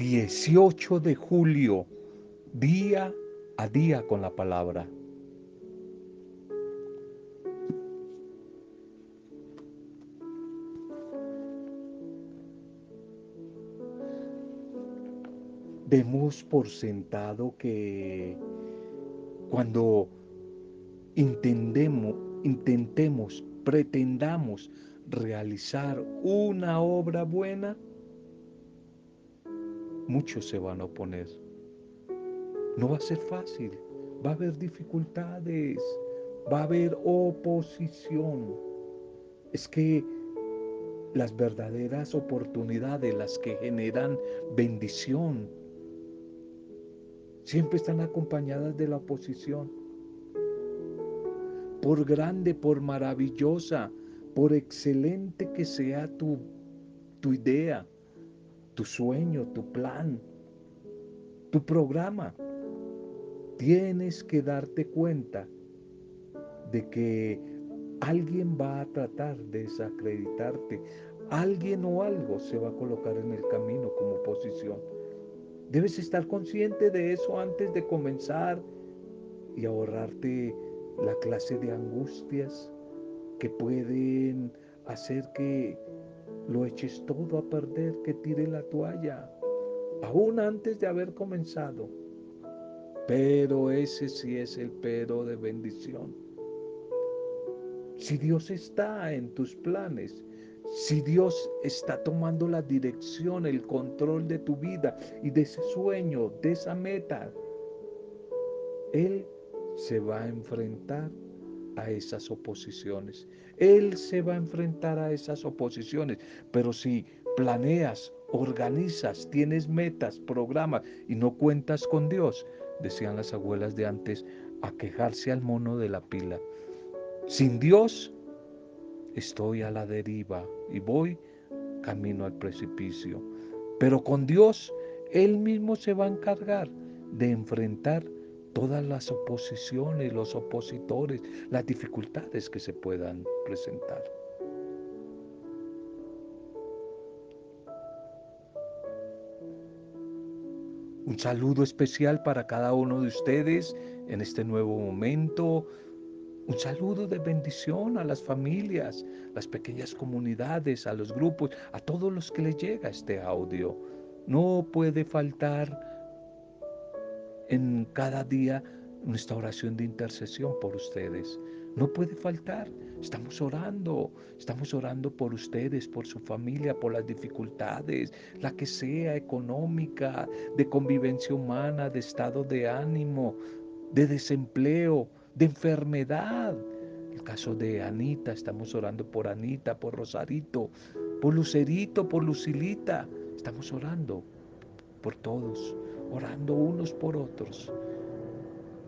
18 de julio, día a día con la palabra. Demos por sentado que cuando intentemos, intentemos, pretendamos realizar una obra buena, muchos se van a oponer. No va a ser fácil, va a haber dificultades, va a haber oposición. Es que las verdaderas oportunidades, las que generan bendición, siempre están acompañadas de la oposición. Por grande, por maravillosa, por excelente que sea tu, tu idea, tu sueño, tu plan, tu programa, tienes que darte cuenta de que alguien va a tratar de desacreditarte, alguien o algo se va a colocar en el camino como oposición. Debes estar consciente de eso antes de comenzar y ahorrarte la clase de angustias que pueden hacer que lo eches todo a perder, que tire la toalla, aún antes de haber comenzado. Pero ese sí es el pero de bendición. Si Dios está en tus planes, si Dios está tomando la dirección, el control de tu vida y de ese sueño, de esa meta, Él se va a enfrentar a esas oposiciones. Él se va a enfrentar a esas oposiciones. Pero si planeas, organizas, tienes metas, programas y no cuentas con Dios, decían las abuelas de antes, a quejarse al mono de la pila. Sin Dios estoy a la deriva y voy camino al precipicio. Pero con Dios, Él mismo se va a encargar de enfrentar todas las oposiciones, los opositores, las dificultades que se puedan presentar. Un saludo especial para cada uno de ustedes en este nuevo momento. Un saludo de bendición a las familias, las pequeñas comunidades, a los grupos, a todos los que les llega este audio. No puede faltar en cada día nuestra oración de intercesión por ustedes. No puede faltar. Estamos orando, estamos orando por ustedes, por su familia, por las dificultades, la que sea económica, de convivencia humana, de estado de ánimo, de desempleo, de enfermedad. El caso de Anita, estamos orando por Anita, por Rosarito, por Lucerito, por Lucilita. Estamos orando por todos, orando unos por otros,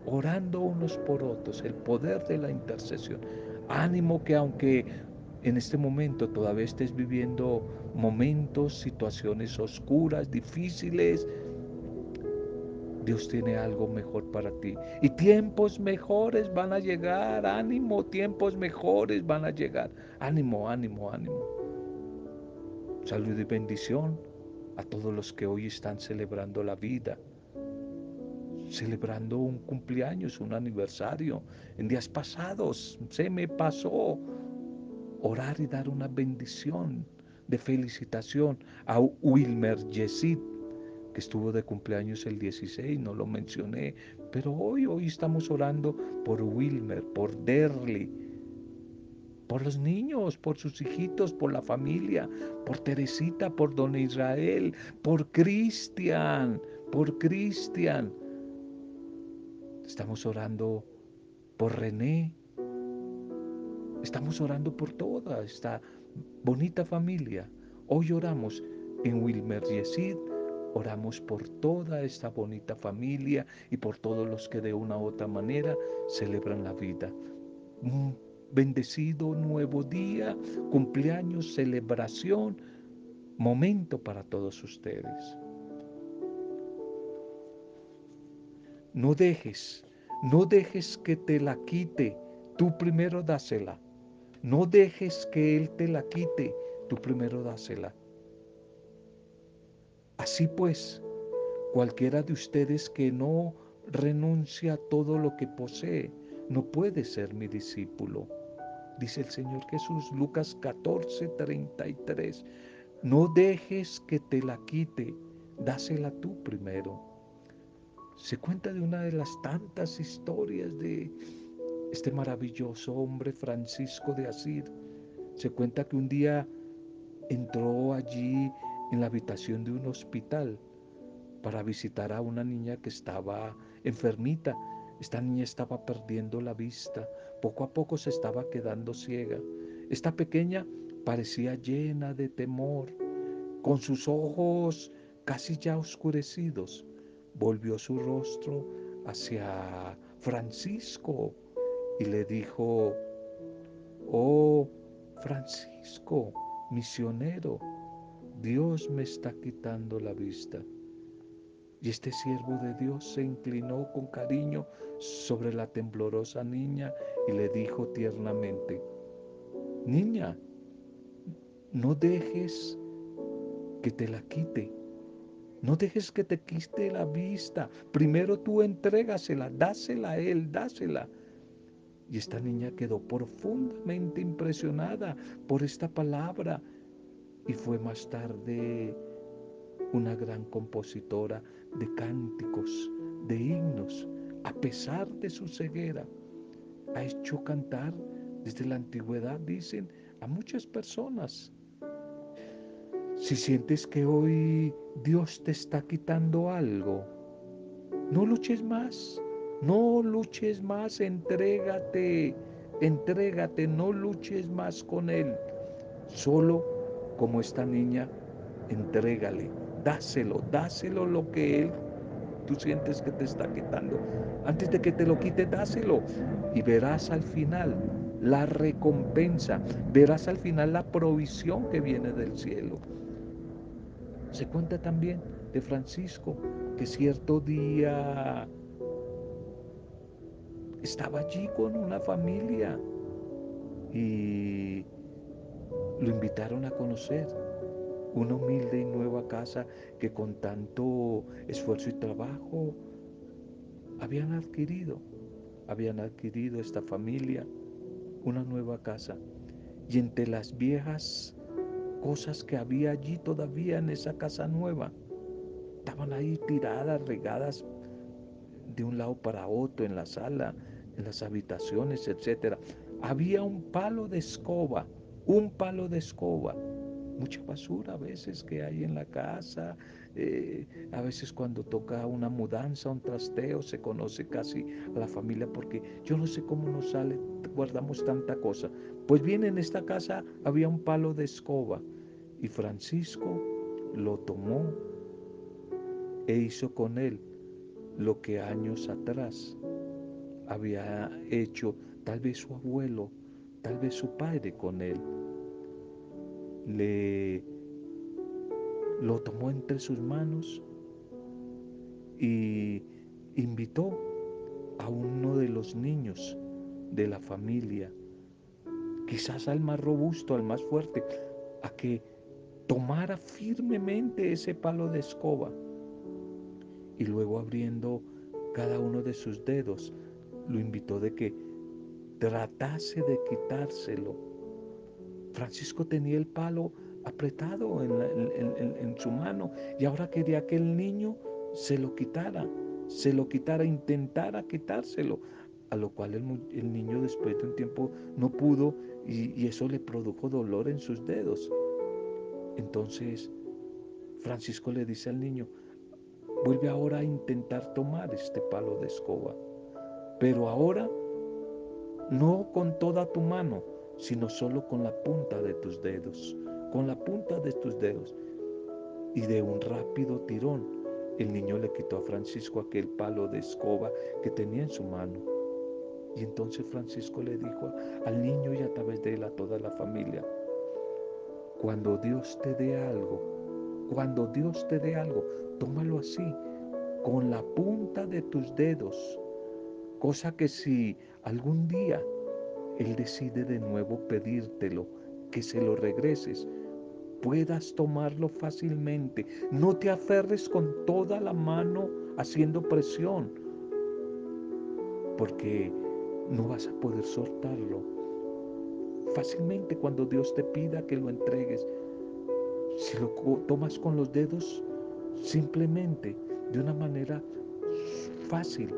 orando unos por otros, el poder de la intercesión. Ánimo que aunque en este momento todavía estés viviendo momentos, situaciones oscuras, difíciles, Dios tiene algo mejor para ti. Y tiempos mejores van a llegar. Ánimo, tiempos mejores van a llegar. Ánimo, ánimo, ánimo. Salud y bendición a todos los que hoy están celebrando la vida, celebrando un cumpleaños, un aniversario. En días pasados se me pasó orar y dar una bendición de felicitación a Wilmer Yesid que estuvo de cumpleaños el 16, no lo mencioné, pero hoy, hoy estamos orando por Wilmer, por Derly, por los niños, por sus hijitos, por la familia, por Teresita, por Don Israel, por Cristian, por Cristian. Estamos orando por René. Estamos orando por toda esta bonita familia. Hoy oramos en Wilmer Yesid Oramos por toda esta bonita familia y por todos los que de una u otra manera celebran la vida. Bendecido nuevo día, cumpleaños, celebración, momento para todos ustedes. No dejes, no dejes que te la quite, tú primero dásela. No dejes que Él te la quite, tú primero dásela. Así pues, cualquiera de ustedes que no renuncia a todo lo que posee, no puede ser mi discípulo. Dice el Señor Jesús, Lucas 14, 33. No dejes que te la quite, dásela tú primero. Se cuenta de una de las tantas historias de este maravilloso hombre Francisco de Asir. Se cuenta que un día entró allí en la habitación de un hospital para visitar a una niña que estaba enfermita. Esta niña estaba perdiendo la vista, poco a poco se estaba quedando ciega. Esta pequeña parecía llena de temor, con sus ojos casi ya oscurecidos. Volvió su rostro hacia Francisco y le dijo, oh Francisco, misionero, Dios me está quitando la vista. Y este siervo de Dios se inclinó con cariño sobre la temblorosa niña y le dijo tiernamente, Niña, no dejes que te la quite. No dejes que te quite la vista. Primero tú entrégasela, dásela a él, dásela. Y esta niña quedó profundamente impresionada por esta palabra y fue más tarde una gran compositora de cánticos, de himnos, a pesar de su ceguera. Ha hecho cantar desde la antigüedad, dicen, a muchas personas. Si sientes que hoy Dios te está quitando algo, no luches más, no luches más, entrégate, entrégate, no luches más con Él. Solo como esta niña, entrégale, dáselo, dáselo lo que Él tú sientes que te está quitando. Antes de que te lo quite, dáselo y verás al final la recompensa, verás al final la provisión que viene del cielo. Se cuenta también de Francisco que cierto día estaba allí con una familia y lo invitaron a conocer una humilde y nueva casa que con tanto esfuerzo y trabajo habían adquirido. Habían adquirido esta familia una nueva casa. Y entre las viejas cosas que había allí todavía en esa casa nueva, estaban ahí tiradas, regadas de un lado para otro en la sala, en las habitaciones, etc. Había un palo de escoba, un palo de escoba, mucha basura a veces que hay en la casa, eh, a veces cuando toca una mudanza, un trasteo, se conoce casi a la familia porque yo no sé cómo nos sale, guardamos tanta cosa. Pues bien, en esta casa había un palo de escoba y Francisco lo tomó e hizo con él lo que años atrás había hecho tal vez su abuelo, tal vez su padre con él. Le lo tomó entre sus manos y invitó a uno de los niños de la familia, quizás al más robusto, al más fuerte, a que tomara firmemente ese palo de escoba y luego abriendo cada uno de sus dedos, lo invitó de que tratase de quitárselo. Francisco tenía el palo apretado en, su mano y ahora quería que el niño se lo quitara, se lo quitara, intentara quitárselo, a lo cual el, niño después de un tiempo no pudo y, y eso le produjo dolor en sus dedos. Entonces Francisco le dice al niño, vuelve ahora a intentar tomar este palo de escoba, pero ahora no con toda tu mano, sino solo con la punta de tus dedos con la punta de tus dedos. Y de un rápido tirón, el niño le quitó a Francisco aquel palo de escoba que tenía en su mano. Y entonces Francisco le dijo al niño y a través de él a toda la familia, cuando Dios te dé algo, cuando Dios te dé algo, tómalo así, con la punta de tus dedos, cosa que si algún día Él decide de nuevo pedírtelo, que se lo regreses, puedas tomarlo fácilmente. No te aferres con toda la mano haciendo presión, porque no vas a poder soltarlo. Fácilmente cuando Dios te pida que lo entregues, si lo tomas con los dedos, simplemente, de una manera fácil,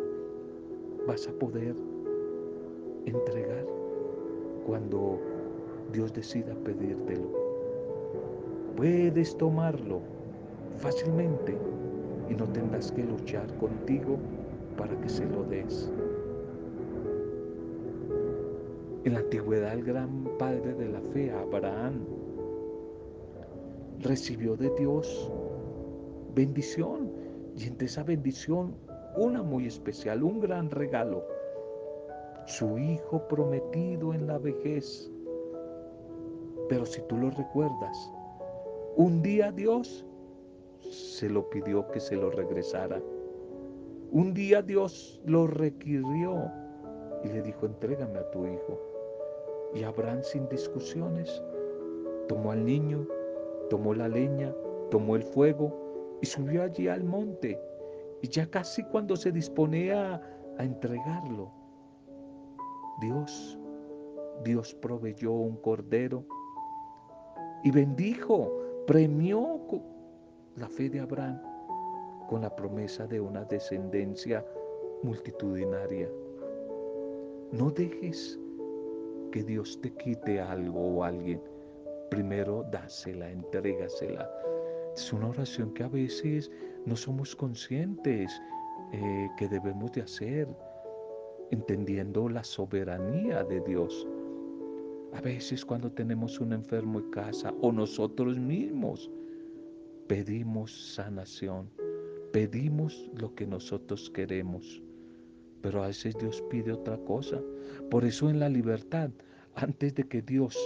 vas a poder entregar cuando Dios decida pedírtelo. Puedes tomarlo fácilmente y no tendrás que luchar contigo para que se lo des. En la antigüedad el gran padre de la fe, Abraham, recibió de Dios bendición y entre esa bendición una muy especial, un gran regalo, su hijo prometido en la vejez. Pero si tú lo recuerdas, un día Dios se lo pidió que se lo regresara. Un día Dios lo requirió y le dijo, entrégame a tu hijo. Y Abraham sin discusiones tomó al niño, tomó la leña, tomó el fuego y subió allí al monte. Y ya casi cuando se disponía a entregarlo, Dios, Dios proveyó un cordero y bendijo, premió la fe de Abraham con la promesa de una descendencia multitudinaria. No dejes que Dios te quite algo o alguien. Primero dásela, entrégasela. Es una oración que a veces no somos conscientes eh, que debemos de hacer, entendiendo la soberanía de Dios. A veces cuando tenemos un enfermo en casa o nosotros mismos pedimos sanación, pedimos lo que nosotros queremos, pero a veces Dios pide otra cosa. Por eso en la libertad, antes de que Dios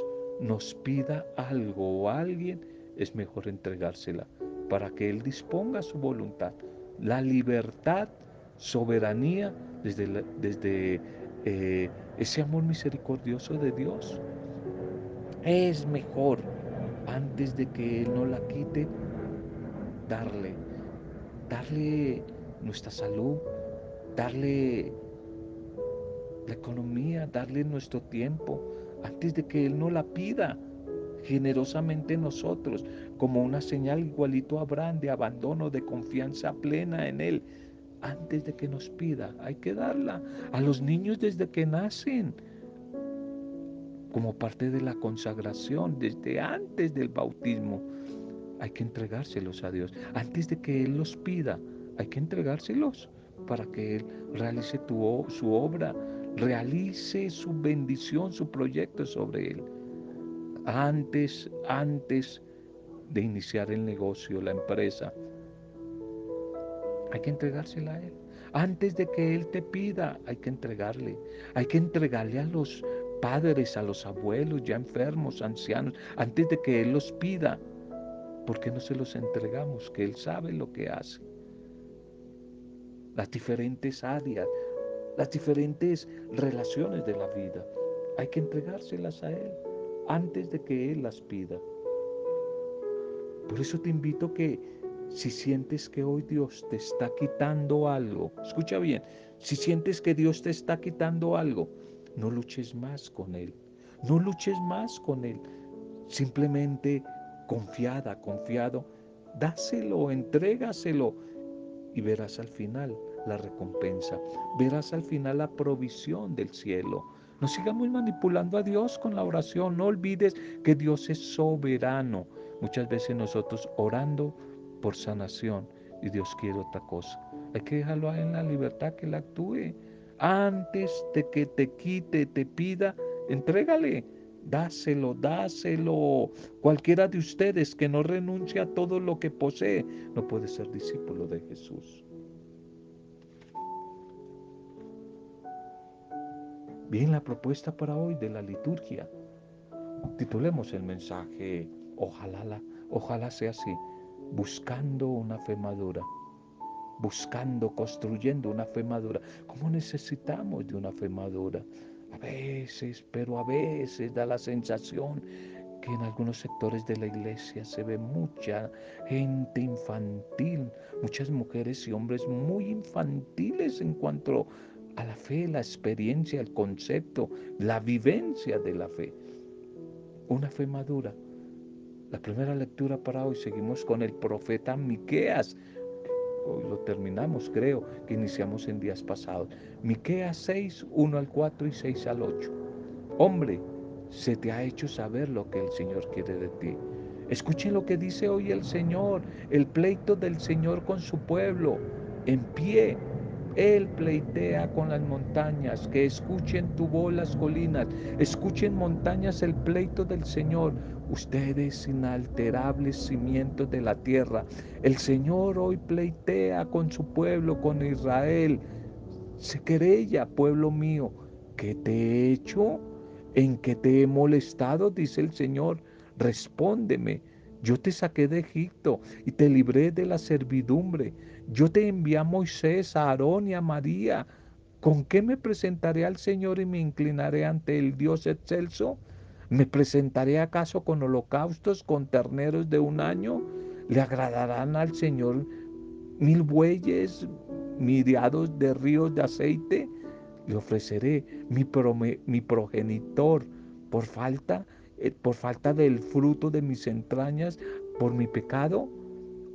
nos pida algo o alguien, es mejor entregársela para que Él disponga su voluntad. La libertad, soberanía, desde, desde eh, ese amor misericordioso de Dios. Es mejor, antes de que Él no la quite, darle, darle nuestra salud, darle la economía, darle nuestro tiempo, antes de que Él no la pida generosamente nosotros, como una señal igualito a Abraham de abandono, de confianza plena en Él. Antes de que nos pida, hay que darla a los niños desde que nacen, como parte de la consagración, desde antes del bautismo. Hay que entregárselos a Dios. Antes de que Él los pida, hay que entregárselos para que Él realice su obra, realice su bendición, su proyecto sobre Él. Antes, antes de iniciar el negocio, la empresa, hay que entregársela a Él. Antes de que Él te pida, hay que entregarle. Hay que entregarle a los padres, a los abuelos ya enfermos, ancianos, antes de que Él los pida. ¿Por qué no se los entregamos? Que Él sabe lo que hace. Las diferentes áreas, las diferentes relaciones de la vida, hay que entregárselas a Él antes de que Él las pida. Por eso te invito que si sientes que hoy Dios te está quitando algo, escucha bien, si sientes que Dios te está quitando algo, no luches más con Él, no luches más con Él, simplemente confiada, confiado, dáselo, entrégaselo y verás al final la recompensa, verás al final la provisión del cielo. No sigamos manipulando a Dios con la oración, no olvides que Dios es soberano. Muchas veces nosotros orando por sanación y Dios quiere otra cosa. Hay que dejarlo en la libertad que Él actúe. Antes de que te quite, te pida, entrégale, dáselo, dáselo. Cualquiera de ustedes que no renuncie a todo lo que posee, no puede ser discípulo de Jesús. Bien, la propuesta para hoy de la liturgia. Titulemos el mensaje Ojalá, ojalá sea así, buscando una fe madura, buscando, construyendo una fe madura. ¿Cómo necesitamos de una fe madura? A veces, pero a veces da la sensación que en algunos sectores de la iglesia se ve mucha gente infantil, muchas mujeres y hombres muy infantiles en cuanto a la fe, la experiencia, el concepto, la vivencia de la fe. Una fe madura. La primera lectura para hoy seguimos con el profeta Miqueas. Hoy lo terminamos, creo, que iniciamos en días pasados. Miqueas 6, 1 al 4 y 6 al 8. Hombre, se te ha hecho saber lo que el Señor quiere de ti. Escuchen lo que dice hoy el Señor, el pleito del Señor con su pueblo, en pie. Él pleitea con las montañas, que escuchen tu voz las colinas, escuchen montañas el pleito del Señor, ustedes inalterables cimientos de la tierra. El Señor hoy pleitea con su pueblo, con Israel. Se querella, pueblo mío, ¿qué te he hecho? ¿En qué te he molestado? Dice el Señor. Respóndeme. Yo te saqué de Egipto y te libré de la servidumbre. Yo te envié a Moisés, a Aarón y a María. ¿Con qué me presentaré al Señor y me inclinaré ante el Dios excelso? ¿Me presentaré acaso con holocaustos, con terneros de un año? ¿Le agradarán al Señor mil bueyes, miriados de ríos de aceite? le ofreceré mi, progenitor por falta, eh, por falta del fruto de mis entrañas, por mi pecado.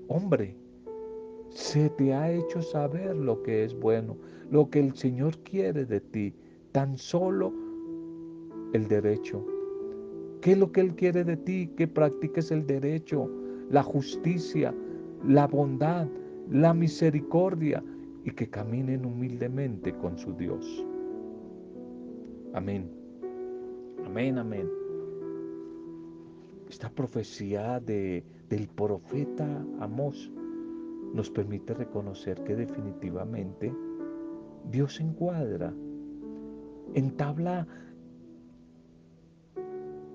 Hombre, se te ha hecho saber lo que es bueno, lo que el Señor quiere de ti, tan solo el derecho. ¿Qué es lo que Él quiere de ti? Que practiques el derecho, la justicia, la bondad, la misericordia, y que caminen humildemente con su Dios. Amén. Amén, amén. Esta profecía de, del profeta Amós nos permite reconocer que definitivamente Dios encuadra, entabla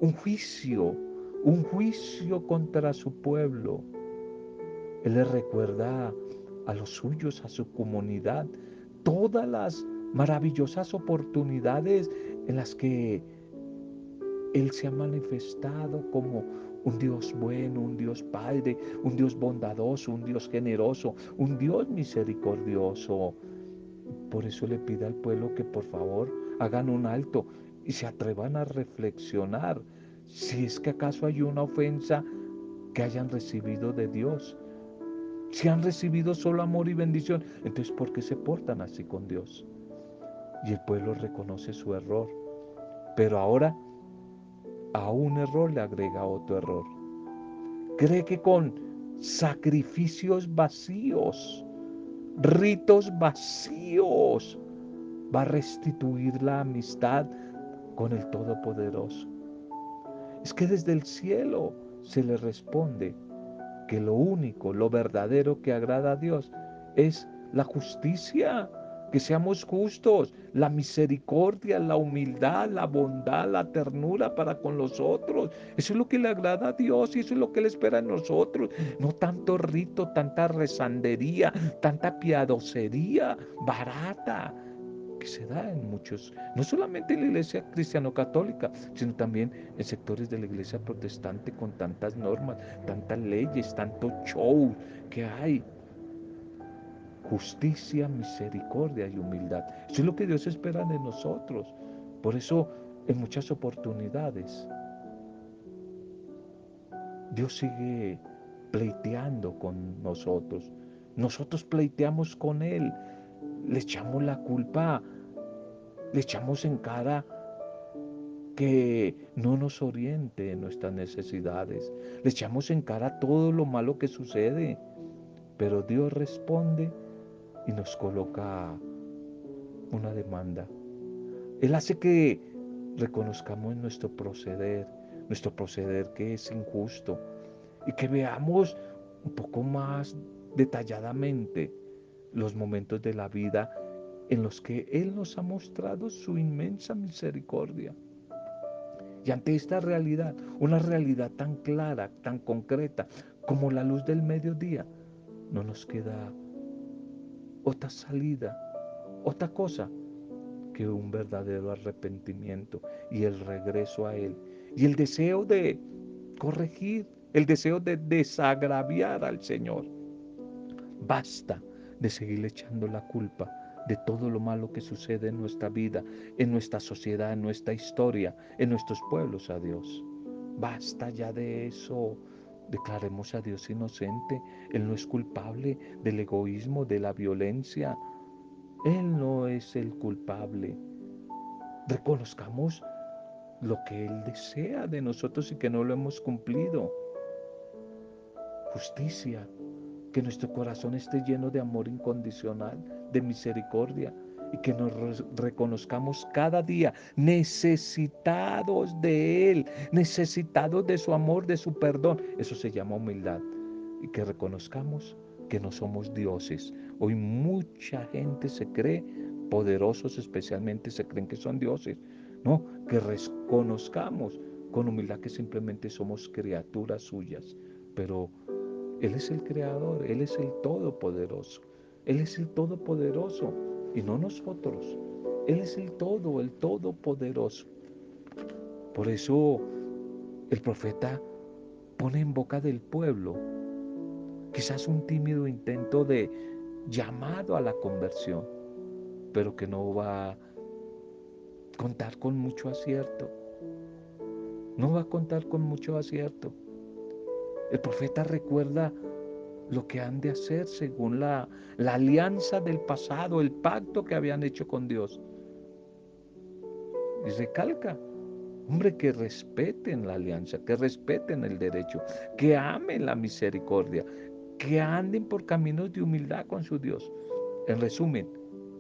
un juicio, un juicio contra su pueblo. Él le recuerda a los suyos, a su comunidad, todas las maravillosas oportunidades en las que Él se ha manifestado como un Dios bueno, un Dios Padre, un Dios bondadoso, un Dios generoso, un Dios misericordioso. Por eso le pide al pueblo que por favor hagan un alto y se atrevan a reflexionar si es que acaso hay una ofensa que hayan recibido de Dios si han recibido solo amor y bendición, entonces ¿por qué se portan así con Dios? Y el pueblo reconoce su error. Pero ahora a un error le agrega otro error. Cree que con sacrificios vacíos, ritos vacíos, va a restituir la amistad con el Todopoderoso. Es que desde el cielo se le responde, que lo único, lo verdadero que agrada a Dios es la justicia, que seamos justos, la misericordia, la humildad, la bondad, la ternura para con los otros. Eso es lo que le agrada a Dios y eso es lo que Él espera en nosotros. No tanto rito, tanta rezandería, tanta piadosería barata que se da en muchos, no solamente en la iglesia cristiano-católica, sino también en sectores de la iglesia protestante con tantas normas, tantas leyes, tanto show que hay. Justicia, misericordia y humildad. Eso es lo que Dios espera de nosotros. Por eso, en muchas oportunidades, Dios sigue pleiteando con nosotros. Nosotros pleiteamos con Él le echamos la culpa, le echamos en cara que no nos oriente en nuestras necesidades. Le echamos en cara todo lo malo que sucede. Pero Dios responde y nos coloca una demanda. Él hace que reconozcamos nuestro proceder, nuestro proceder que es injusto y que veamos un poco más detalladamente los momentos de la vida en los que Él nos ha mostrado su inmensa misericordia. Y ante esta realidad, una realidad tan clara, tan concreta como la luz del mediodía, no nos queda otra salida, otra cosa que un verdadero arrepentimiento y el regreso a Él y el deseo de corregir, el deseo de desagraviar al Señor. Basta de seguir echando la culpa de todo lo malo que sucede en nuestra vida, en nuestra sociedad, en nuestra historia, en nuestros pueblos a Dios. Basta ya de eso. Declaremos a Dios inocente. Él no es culpable del egoísmo, de la violencia. Él no es el culpable. Reconozcamos lo que Él desea de nosotros y que no lo hemos cumplido. Justicia, que nuestro corazón esté lleno de amor incondicional, de misericordia y que nos reconozcamos cada día necesitados de Él, necesitados de su amor, de su perdón. Eso se llama humildad. Y que reconozcamos que no somos dioses. Hoy mucha gente se cree poderosos, especialmente se creen que son dioses. No, que reconozcamos con humildad que simplemente somos criaturas suyas. Pero Él es el creador, Él es el todopoderoso. Él es el todopoderoso y no nosotros. Él es el todo, el todopoderoso. Por eso el profeta pone en boca del pueblo quizás un tímido intento de llamado a la conversión, pero que no va a contar con mucho acierto. No va a contar con mucho acierto. El profeta recuerda lo que han de hacer según la, la alianza del pasado, el pacto que habían hecho con Dios. Y recalca, hombre, que respeten la alianza, que respeten el derecho, que amen la misericordia, que anden por caminos de humildad con su Dios. En resumen,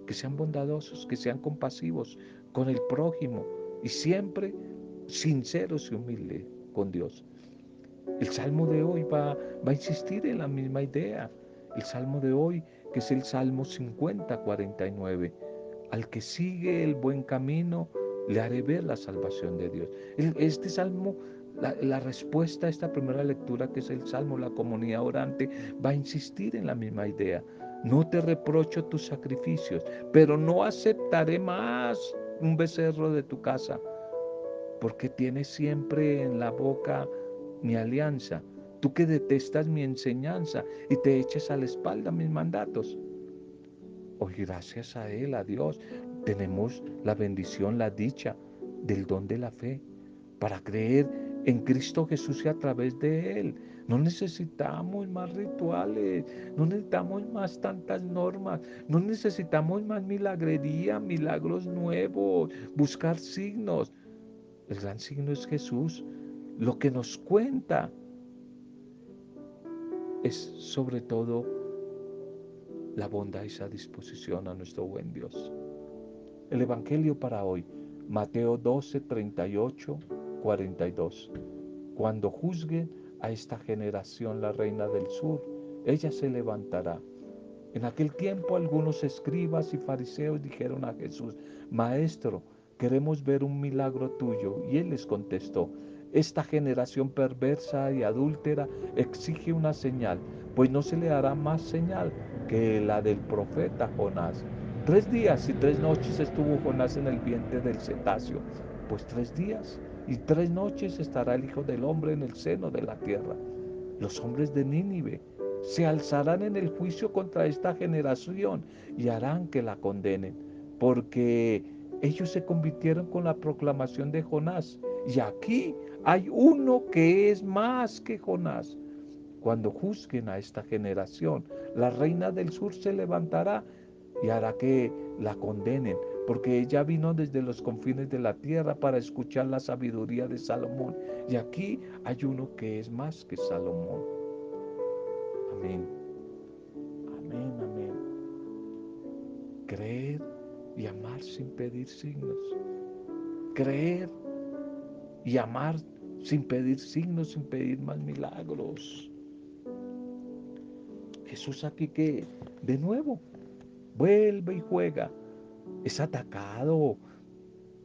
que sean bondadosos, que sean compasivos con el prójimo y siempre sinceros y humildes con Dios. El salmo de hoy va, va a insistir en la misma idea. El salmo de hoy, que es el Salmo 50, 49. Al que sigue el buen camino, le haré ver la salvación de Dios. Este salmo, la, la, respuesta a esta primera lectura, que es el salmo, la comunidad orante, va a insistir en la misma idea. No te reprocho tus sacrificios, pero no aceptaré más un becerro de tu casa, porque tienes siempre en la boca mi alianza, tú que detestas mi enseñanza y te eches a la espalda mis mandatos. Hoy gracias a Él, a Dios, tenemos la bendición, la dicha del don de la fe para creer en Cristo Jesús y a través de Él. No necesitamos más rituales, no necesitamos más tantas normas, no necesitamos más milagrería, milagros nuevos, buscar signos. El gran signo es Jesús lo que nos cuenta es sobre todo la bondad y esa disposición a nuestro buen Dios. El Evangelio para hoy, Mateo 12, 38, 42. Cuando juzguen a esta generación la reina del sur, ella se levantará. En aquel tiempo algunos escribas y fariseos dijeron a Jesús, Maestro, queremos ver un milagro tuyo. Y él les contestó, esta generación perversa y adúltera exige una señal, pues no se le hará más señal que la del profeta Jonás. Tres días y tres noches estuvo Jonás en el vientre del cetáceo, pues tres días y tres noches estará el Hijo del Hombre en el seno de la tierra. Los hombres de Nínive se alzarán en el juicio contra esta generación y harán que la condenen, porque ellos se convirtieron con la proclamación de Jonás. Y aquí hay uno que es más que Jonás. Cuando juzguen a esta generación, la reina del sur se levantará y hará que la condenen, porque ella vino desde los confines de la tierra para escuchar la sabiduría de Salomón. Y aquí hay uno que es más que Salomón. Amén. Amén, amén. Creer y amar sin pedir signos. Creer y amar sin pedir signos, sin pedir más milagros. Jesús aquí que de nuevo vuelve y juega. Es atacado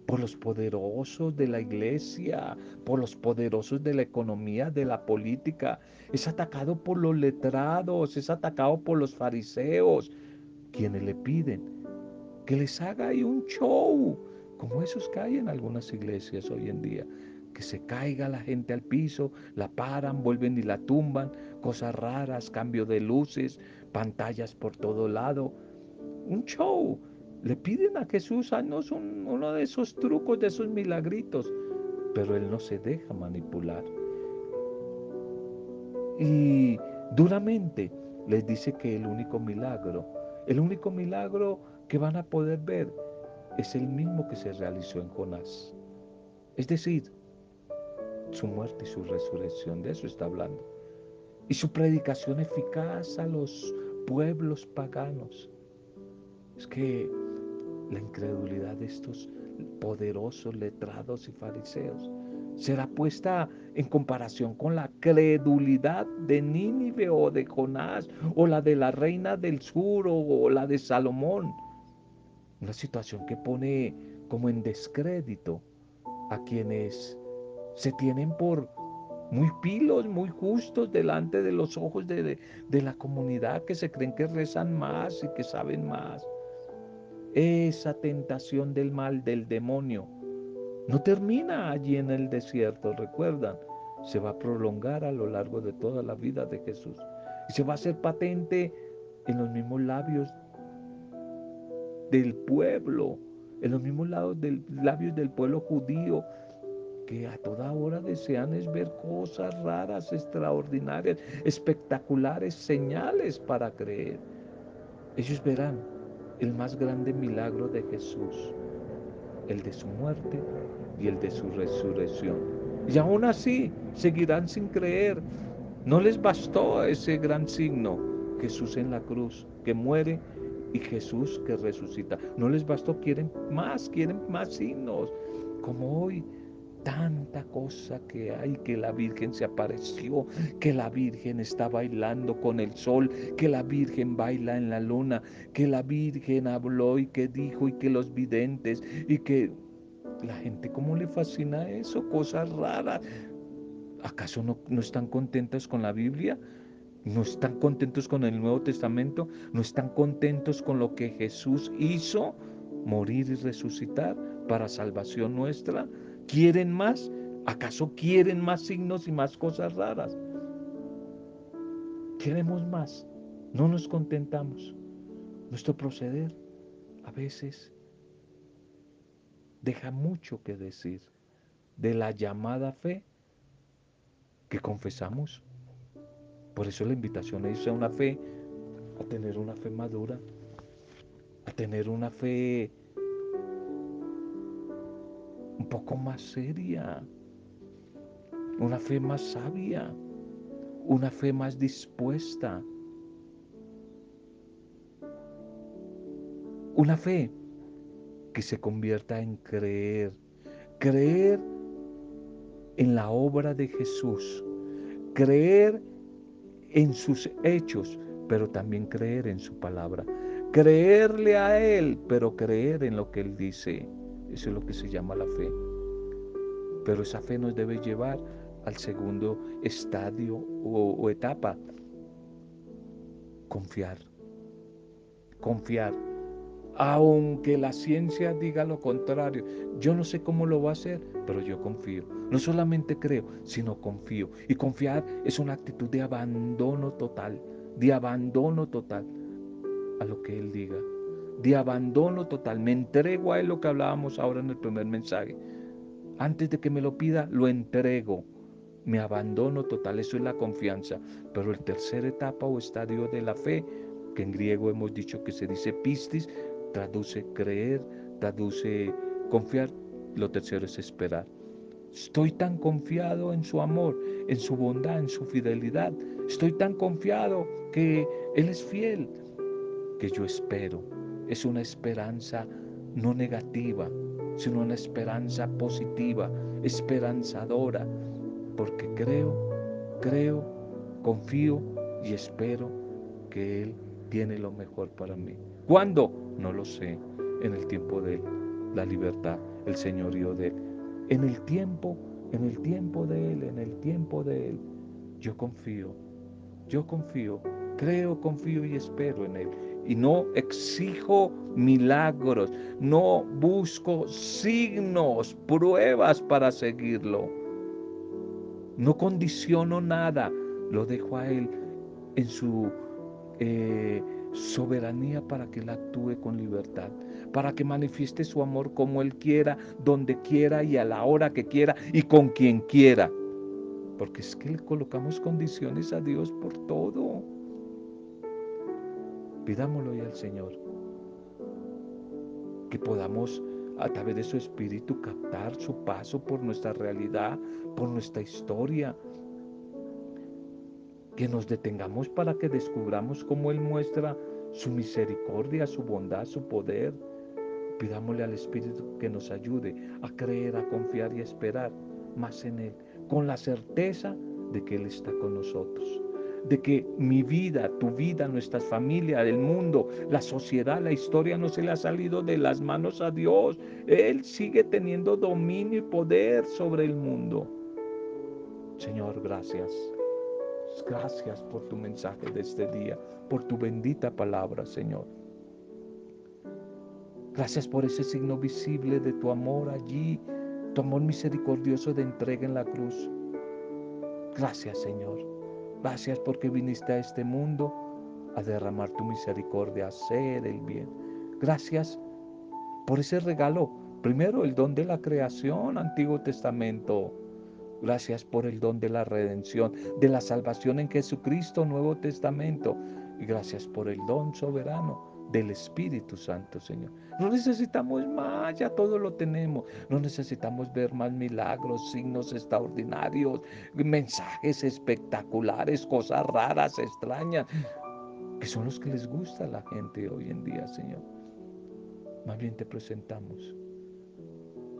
por los poderosos de la iglesia, por los poderosos de la economía, de la política. Es atacado por los letrados, es atacado por los fariseos, quienes le piden que les haga ahí un show, como esos que hay en algunas iglesias hoy en día, que se caiga la gente al piso, la paran, vuelven y la tumban, cosas raras, cambio de luces, pantallas por todo lado. Un show. Le piden a Jesús, haznos uno de esos trucos, de esos milagritos. Pero Él no se deja manipular. Y duramente les dice que el único milagro, el único milagro que van a poder ver es el mismo que se realizó en Jonás. Es decir, su muerte y su resurrección, de eso está hablando. Y su predicación eficaz a los pueblos paganos. Es que la incredulidad de estos poderosos letrados y fariseos será puesta en comparación con la credulidad de Nínive o de Jonás o la de la reina del sur o la de Salomón. Una situación que pone como en descrédito a quienes se tienen por muy pilos, muy justos delante de los ojos de, de, la comunidad que se creen que rezan más y que saben más. Esa tentación del mal, del demonio, no termina allí en el desierto, recuerdan, se va a prolongar a lo largo de toda la vida de Jesús. Y se va a hacer patente en los mismos labios del pueblo, en los mismos labios del, labios del pueblo judío, que a toda hora desean es ver cosas raras, extraordinarias, espectaculares, señales para creer. Ellos verán el más grande milagro de Jesús, el de su muerte y el de su resurrección. Y aún así seguirán sin creer. No les bastó ese gran signo, Jesús en la cruz, que muere y Jesús que resucita. No les bastó, quieren más, quieren más signos. Como hoy tanta cosa que hay, que la Virgen se apareció, que la Virgen está bailando con el sol, que la Virgen baila en la luna, que la Virgen habló y que dijo y que los videntes y que la gente cómo le fascina eso, cosas raras. ¿Acaso no, no están contentas con la Biblia? ¿No están contentos con el Nuevo Testamento? ¿No están contentos con lo que Jesús hizo? Morir y resucitar para salvación nuestra. ¿Quieren más? ¿Acaso quieren más signos y más cosas raras? Queremos más. No nos contentamos. Nuestro proceder a veces deja mucho que decir de la llamada fe que confesamos. Por eso la invitación es a una fe, a tener una fe madura, a tener una fe un poco más seria, una fe más sabia, una fe más dispuesta, una fe que se convierta en creer, creer en la obra de Jesús, creer en sus hechos, pero también creer en su palabra, creerle a Él, pero creer en lo que Él dice. Eso es lo que se llama la fe. Pero esa fe nos debe llevar al segundo estadio o, etapa. Confiar. Confiar. Aunque la ciencia diga lo contrario, yo no sé cómo lo va a hacer, pero yo confío. No solamente creo, sino confío. Y confiar es una actitud de abandono total, de abandono total a lo que Él diga de abandono total. Me entrego a Él lo que hablábamos ahora en el primer mensaje. Antes de que me lo pida, lo entrego. Me abandono total, eso es la confianza. Pero el tercer etapa o estadio de la fe, que en griego hemos dicho que se dice pistis, traduce creer, traduce confiar. Lo tercero es esperar. Estoy tan confiado en su amor, en su bondad, en su fidelidad. Estoy tan confiado que Él es fiel, que yo espero es una esperanza no negativa, sino una esperanza positiva, esperanzadora, porque creo, creo, confío y espero que Él tiene lo mejor para mí. ¿Cuándo? No lo sé. En el tiempo de Él, la libertad, el señorío de Él. En el tiempo, en el tiempo de Él, en el tiempo de Él, yo confío, yo confío, creo, confío y espero en Él y no exijo milagros, no busco signos, pruebas para seguirlo. No condiciono nada, lo dejo a Él en su eh, soberanía para que Él actúe con libertad, para que manifieste su amor como Él quiera, donde quiera y a la hora que quiera y con quien quiera. Porque es que le colocamos condiciones a Dios por todo. Pidámoslo al Señor. Que podamos a través de su espíritu captar su paso por nuestra realidad, por nuestra historia. Que nos detengamos para que descubramos cómo Él muestra su misericordia, su bondad, su poder. Pidámosle al Espíritu que nos ayude a creer, a confiar y a esperar más en Él, con la certeza de que Él está con nosotros de que mi vida, tu vida, nuestras familias, el mundo, la sociedad, la historia no se le ha salido de las manos a Dios. Él sigue teniendo dominio y poder sobre el mundo. Señor, gracias. Gracias por tu mensaje de este día, por tu bendita palabra, Señor. Gracias por ese signo visible de tu amor allí, tu amor misericordioso de entrega en la cruz. Gracias, Señor. Gracias porque viniste a este mundo a derramar tu misericordia, a hacer el bien. Gracias por ese regalo. Primero el don de la creación, Antiguo Testamento. Gracias por el don de la redención, de la salvación en Jesucristo, Nuevo Testamento. Y gracias por el don soberano del Espíritu Santo, Señor. No necesitamos más, ya todo lo tenemos. No necesitamos ver más milagros, signos extraordinarios, mensajes espectaculares, cosas raras, extrañas, que son los que les gusta a la gente hoy en día, Señor. Más bien te presentamos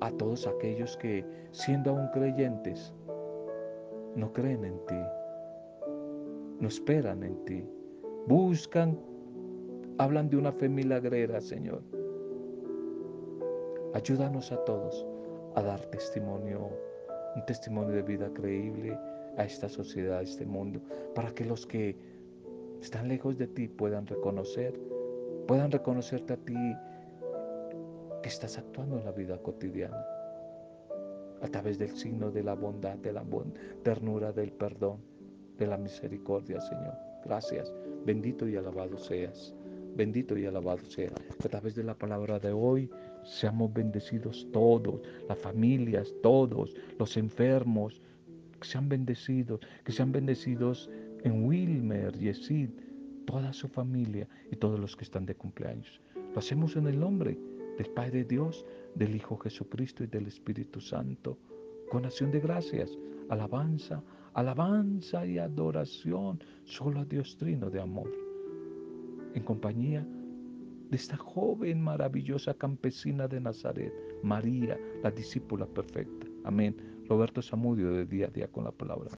a todos aquellos que, siendo aún creyentes, no creen en ti, no esperan en ti, buscan hablan de una fe milagrera, Señor. Ayúdanos a todos a dar testimonio, un testimonio de vida creíble a esta sociedad, a este mundo, para que los que están lejos de ti puedan reconocer, puedan reconocerte a ti que estás actuando en la vida cotidiana, a través del signo de la bondad, de la ternura, del perdón, de la misericordia, Señor. Gracias, bendito y alabado seas. Bendito y alabado sea. A través de la palabra de hoy seamos bendecidos todos, las familias, todos, los enfermos, que sean bendecidos, que sean bendecidos en Wilmer, Yesid, toda su familia y todos los que están de cumpleaños. Lo hacemos en el nombre del Padre Dios, del Hijo Jesucristo y del Espíritu Santo, con acción de gracias, alabanza, alabanza y adoración solo a Dios Trino de amor en compañía de esta joven maravillosa campesina de Nazaret, María, la discípula perfecta. Amén. Roberto Zamudio de día a día con la palabra.